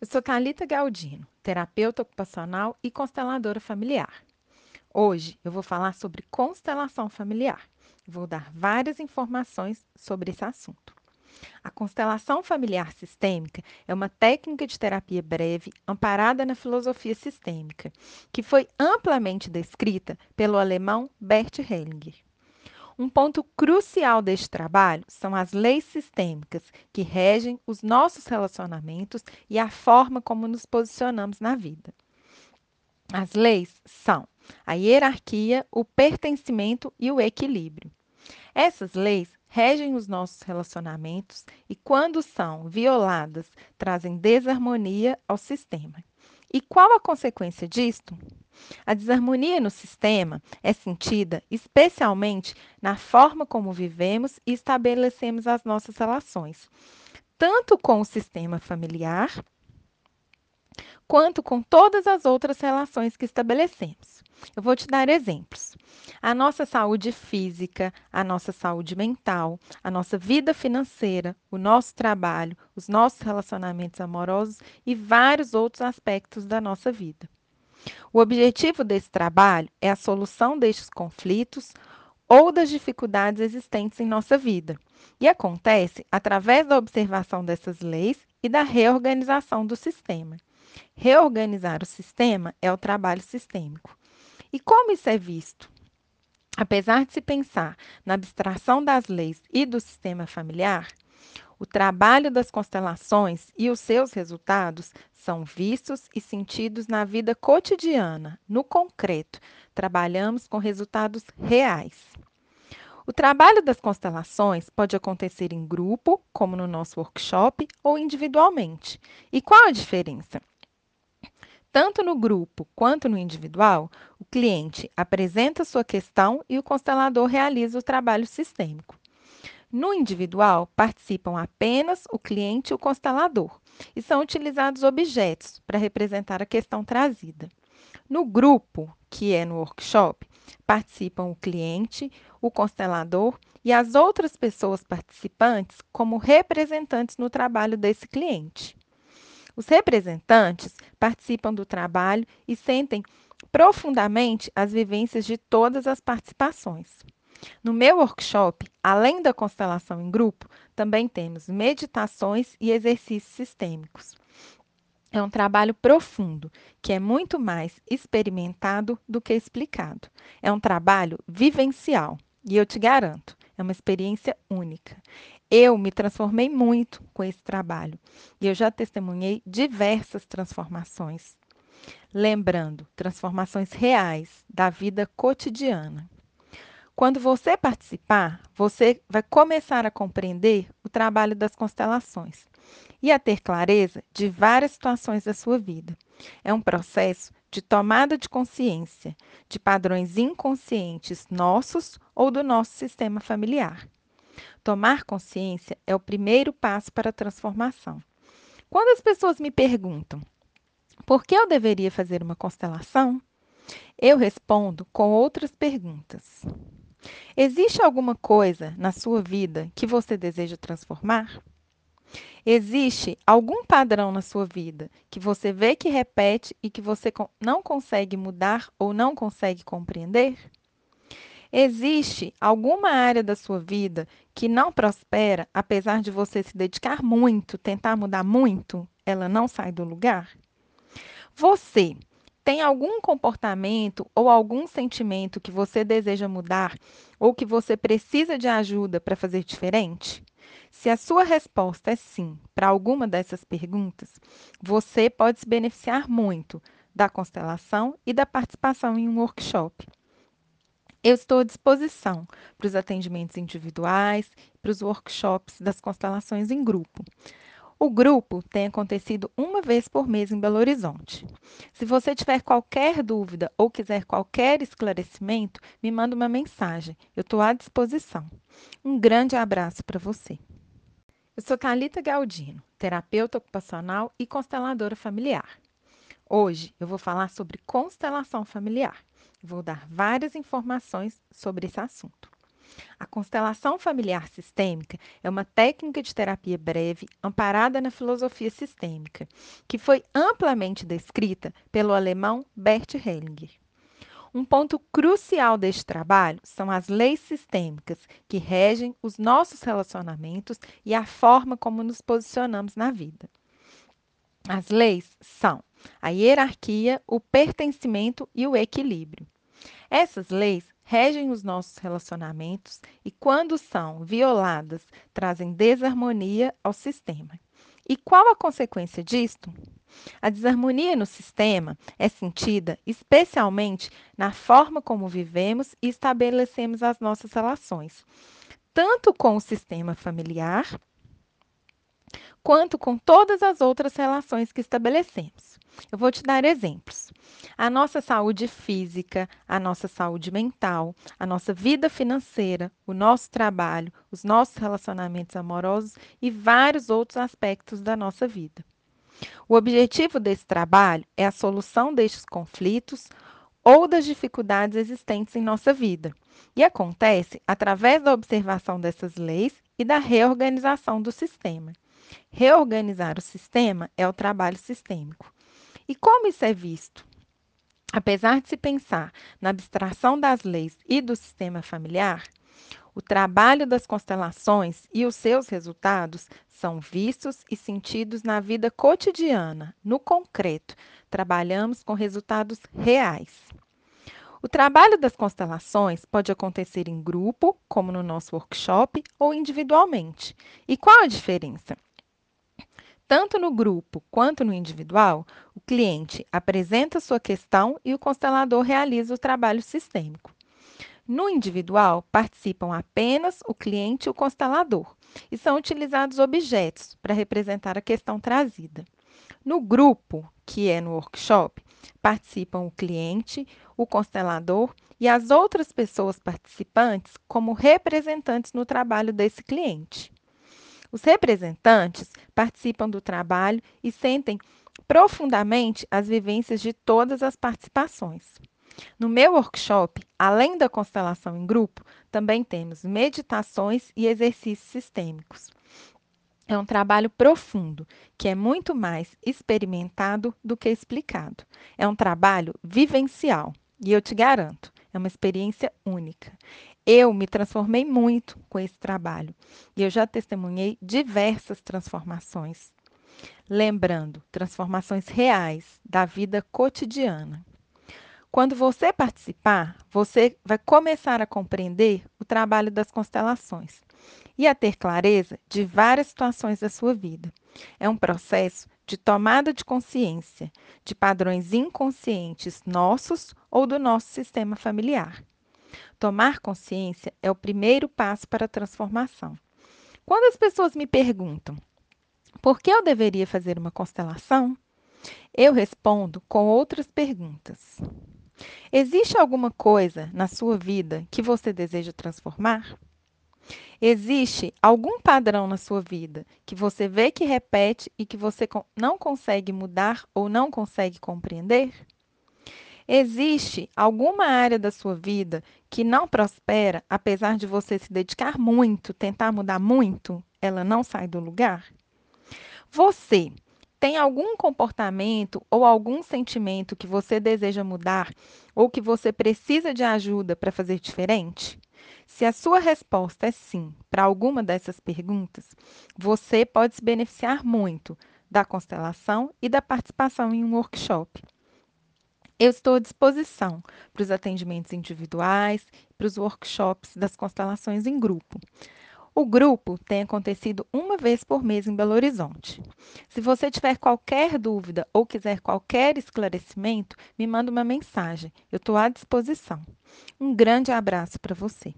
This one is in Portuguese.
Eu sou Thalita Galdino, terapeuta ocupacional e consteladora familiar. Hoje eu vou falar sobre constelação familiar. Vou dar várias informações sobre esse assunto. A constelação familiar sistêmica é uma técnica de terapia breve amparada na filosofia sistêmica, que foi amplamente descrita pelo alemão Bert Hellinger. Um ponto crucial deste trabalho são as leis sistêmicas que regem os nossos relacionamentos e a forma como nos posicionamos na vida. As leis são a hierarquia, o pertencimento e o equilíbrio. Essas leis regem os nossos relacionamentos e, quando são violadas, trazem desarmonia ao sistema. E qual a consequência disto? A desarmonia no sistema é sentida especialmente na forma como vivemos e estabelecemos as nossas relações, tanto com o sistema familiar, quanto com todas as outras relações que estabelecemos. Eu vou te dar exemplos. A nossa saúde física, a nossa saúde mental, a nossa vida financeira, o nosso trabalho, os nossos relacionamentos amorosos e vários outros aspectos da nossa vida. O objetivo desse trabalho é a solução destes conflitos ou das dificuldades existentes em nossa vida. E acontece através da observação dessas leis e da reorganização do sistema. Reorganizar o sistema é o trabalho sistêmico. E como isso é visto? Apesar de se pensar na abstração das leis e do sistema familiar, o trabalho das constelações e os seus resultados são vistos e sentidos na vida cotidiana, no concreto. Trabalhamos com resultados reais. O trabalho das constelações pode acontecer em grupo, como no nosso workshop, ou individualmente. E qual a diferença? Tanto no grupo quanto no individual, o cliente apresenta sua questão e o constelador realiza o trabalho sistêmico. No individual, participam apenas o cliente e o constelador, e são utilizados objetos para representar a questão trazida. No grupo, que é no workshop, participam o cliente, o constelador e as outras pessoas participantes como representantes no trabalho desse cliente. Os representantes participam do trabalho e sentem profundamente as vivências de todas as participações. No meu workshop, além da constelação em grupo, também temos meditações e exercícios sistêmicos. É um trabalho profundo, que é muito mais experimentado do que explicado. É um trabalho vivencial, e eu te garanto, é uma experiência única. Eu me transformei muito com esse trabalho e eu já testemunhei diversas transformações. Lembrando, transformações reais da vida cotidiana. Quando você participar, você vai começar a compreender o trabalho das constelações e a ter clareza de várias situações da sua vida. É um processo de tomada de consciência de padrões inconscientes nossos ou do nosso sistema familiar. Tomar consciência é o primeiro passo para a transformação. Quando as pessoas me perguntam por que eu deveria fazer uma constelação, eu respondo com outras perguntas. Existe alguma coisa na sua vida que você deseja transformar? Existe algum padrão na sua vida que você vê que repete e que você não consegue mudar ou não consegue compreender? Existe alguma área da sua vida que não prospera, apesar de você se dedicar muito, tentar mudar muito, ela não sai do lugar? Você tem algum comportamento ou algum sentimento que você deseja mudar ou que você precisa de ajuda para fazer diferente? Se a sua resposta é sim para alguma dessas perguntas, você pode se beneficiar muito da constelação e da participação em um workshop. Eu estou à disposição para os atendimentos individuais, para os workshops das constelações em grupo. O grupo tem acontecido uma vez por mês em Belo Horizonte. Se você tiver qualquer dúvida ou quiser qualquer esclarecimento, me manda uma mensagem. Eu estou à disposição. Um grande abraço para você. Eu sou Talita Galdino, terapeuta ocupacional e consteladora familiar. Hoje eu vou falar sobre constelação familiar. Vou dar várias informações sobre esse assunto. A constelação familiar sistêmica é uma técnica de terapia breve amparada na filosofia sistêmica, que foi amplamente descrita pelo alemão Bert Hellinger. Um ponto crucial deste trabalho são as leis sistêmicas que regem os nossos relacionamentos e a forma como nos posicionamos na vida. As leis são a hierarquia, o pertencimento e o equilíbrio. Essas leis regem os nossos relacionamentos e, quando são violadas, trazem desarmonia ao sistema. E qual a consequência disto? A desarmonia no sistema é sentida especialmente na forma como vivemos e estabelecemos as nossas relações, tanto com o sistema familiar, quanto com todas as outras relações que estabelecemos. Eu vou te dar exemplos. A nossa saúde física, a nossa saúde mental, a nossa vida financeira, o nosso trabalho, os nossos relacionamentos amorosos e vários outros aspectos da nossa vida. O objetivo desse trabalho é a solução destes conflitos ou das dificuldades existentes em nossa vida. E acontece através da observação dessas leis e da reorganização do sistema. Reorganizar o sistema é o trabalho sistêmico. E como isso é visto? Apesar de se pensar na abstração das leis e do sistema familiar, o trabalho das constelações e os seus resultados são vistos e sentidos na vida cotidiana, no concreto. Trabalhamos com resultados reais. O trabalho das constelações pode acontecer em grupo, como no nosso workshop, ou individualmente. E qual a diferença? Tanto no grupo quanto no individual, cliente apresenta sua questão e o constelador realiza o trabalho sistêmico. No individual, participam apenas o cliente e o constelador, e são utilizados objetos para representar a questão trazida. No grupo, que é no workshop, participam o cliente, o constelador e as outras pessoas participantes como representantes no trabalho desse cliente. Os representantes participam do trabalho e sentem profundamente as vivências de todas as participações. No meu workshop, além da constelação em grupo, também temos meditações e exercícios sistêmicos. É um trabalho profundo, que é muito mais experimentado do que explicado. É um trabalho vivencial, e eu te garanto, é uma experiência única. Eu me transformei muito com esse trabalho e eu já testemunhei diversas transformações. Lembrando, transformações reais da vida cotidiana. Quando você participar, você vai começar a compreender o trabalho das constelações e a ter clareza de várias situações da sua vida. É um processo de tomada de consciência de padrões inconscientes nossos ou do nosso sistema familiar. Tomar consciência é o primeiro passo para a transformação. Quando as pessoas me perguntam por que eu deveria fazer uma constelação, eu respondo com outras perguntas. Existe alguma coisa na sua vida que você deseja transformar? Existe algum padrão na sua vida que você vê que repete e que você não consegue mudar ou não consegue compreender? Existe alguma área da sua vida que não prospera, apesar de você se dedicar muito, tentar mudar muito, ela não sai do lugar? Você tem algum comportamento ou algum sentimento que você deseja mudar ou que você precisa de ajuda para fazer diferente? Se a sua resposta é sim para alguma dessas perguntas, você pode se beneficiar muito da constelação e da participação em um workshop. Eu estou à disposição para os atendimentos individuais, para os workshops das constelações em grupo. O grupo tem acontecido uma vez por mês em Belo Horizonte. Se você tiver qualquer dúvida ou quiser qualquer esclarecimento, me manda uma mensagem. Eu estou à disposição. Um grande abraço para você.